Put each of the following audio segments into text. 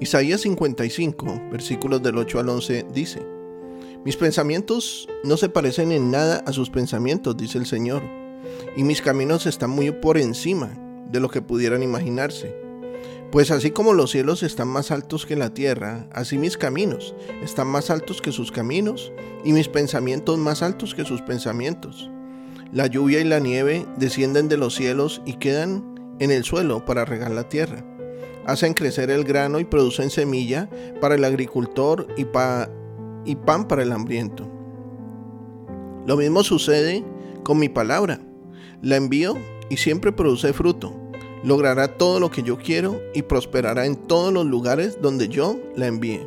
Isaías 55, versículos del 8 al 11 dice, Mis pensamientos no se parecen en nada a sus pensamientos, dice el Señor, y mis caminos están muy por encima de lo que pudieran imaginarse. Pues así como los cielos están más altos que la tierra, así mis caminos están más altos que sus caminos, y mis pensamientos más altos que sus pensamientos. La lluvia y la nieve descienden de los cielos y quedan en el suelo para regar la tierra. Hacen crecer el grano y producen semilla para el agricultor y, y pan para el hambriento. Lo mismo sucede con mi palabra. La envío y siempre produce fruto. Logrará todo lo que yo quiero y prosperará en todos los lugares donde yo la envíe.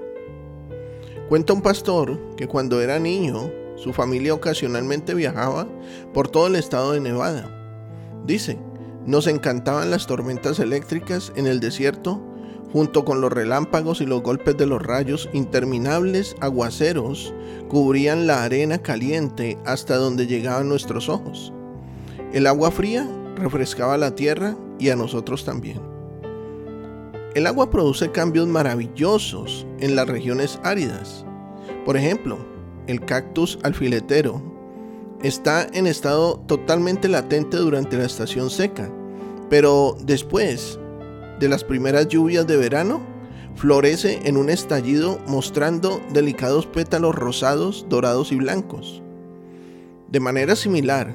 Cuenta un pastor que cuando era niño, su familia ocasionalmente viajaba por todo el estado de Nevada. Dice, nos encantaban las tormentas eléctricas en el desierto, junto con los relámpagos y los golpes de los rayos, interminables aguaceros cubrían la arena caliente hasta donde llegaban nuestros ojos. El agua fría refrescaba la tierra y a nosotros también. El agua produce cambios maravillosos en las regiones áridas. Por ejemplo, el cactus alfiletero está en estado totalmente latente durante la estación seca, pero después de las primeras lluvias de verano, florece en un estallido mostrando delicados pétalos rosados, dorados y blancos. De manera similar,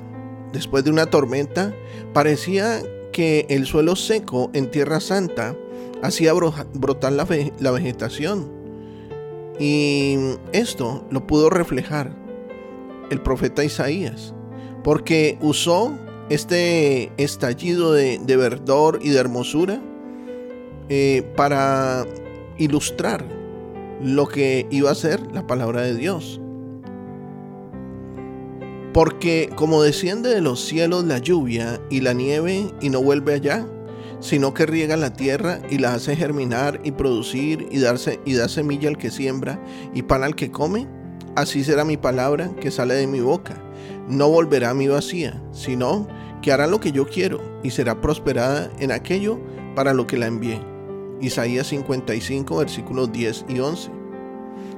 después de una tormenta, parecía que el suelo seco en Tierra Santa hacía brotar la, vegetación. Y esto lo pudo reflejar el profeta Isaías, porque usó este estallido de, verdor y de hermosura eh, para ilustrar lo que iba a ser la palabra de Dios. Porque como desciende de los cielos la lluvia y la nieve y no vuelve allá, sino que riega la tierra y la hace germinar y producir y, darse, y da semilla al que siembra y pan al que come, Así será mi palabra que sale de mi boca. No volverá a mi vacía, sino que hará lo que yo quiero y será prosperada en aquello para lo que la envié. Isaías 55, versículos 10 y 11.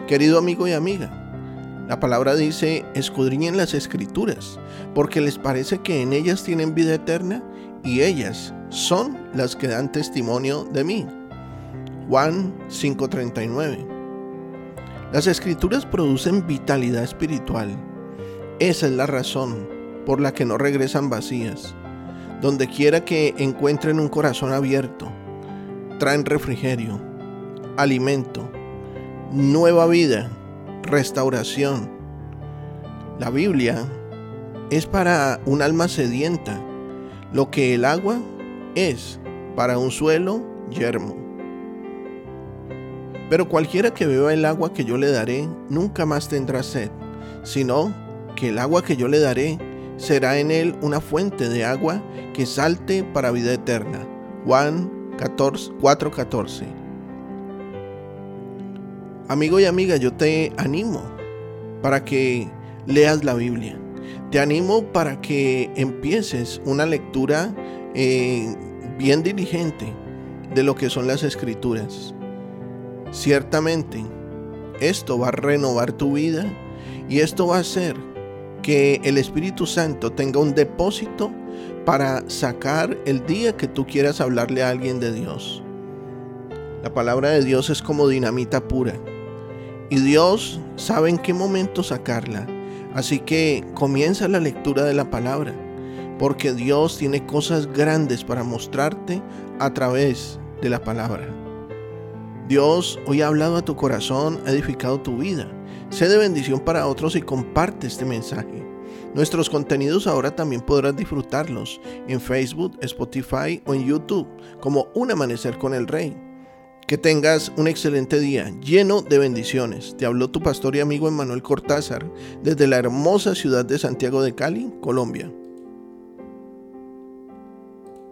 Querido amigo y amiga, la palabra dice, escudriñen las escrituras, porque les parece que en ellas tienen vida eterna y ellas son las que dan testimonio de mí. Juan 5:39 las escrituras producen vitalidad espiritual. Esa es la razón por la que no regresan vacías. Donde quiera que encuentren un corazón abierto, traen refrigerio, alimento, nueva vida, restauración. La Biblia es para un alma sedienta, lo que el agua es para un suelo yermo. Pero cualquiera que beba el agua que yo le daré nunca más tendrá sed, sino que el agua que yo le daré será en él una fuente de agua que salte para vida eterna. Juan 4:14. Amigo y amiga, yo te animo para que leas la Biblia. Te animo para que empieces una lectura eh, bien diligente de lo que son las escrituras. Ciertamente, esto va a renovar tu vida y esto va a hacer que el Espíritu Santo tenga un depósito para sacar el día que tú quieras hablarle a alguien de Dios. La palabra de Dios es como dinamita pura y Dios sabe en qué momento sacarla. Así que comienza la lectura de la palabra, porque Dios tiene cosas grandes para mostrarte a través de la palabra. Dios hoy ha hablado a tu corazón, ha edificado tu vida. Sé de bendición para otros y comparte este mensaje. Nuestros contenidos ahora también podrás disfrutarlos en Facebook, Spotify o en YouTube como Un Amanecer con el Rey. Que tengas un excelente día lleno de bendiciones. Te habló tu pastor y amigo Emanuel Cortázar desde la hermosa ciudad de Santiago de Cali, Colombia.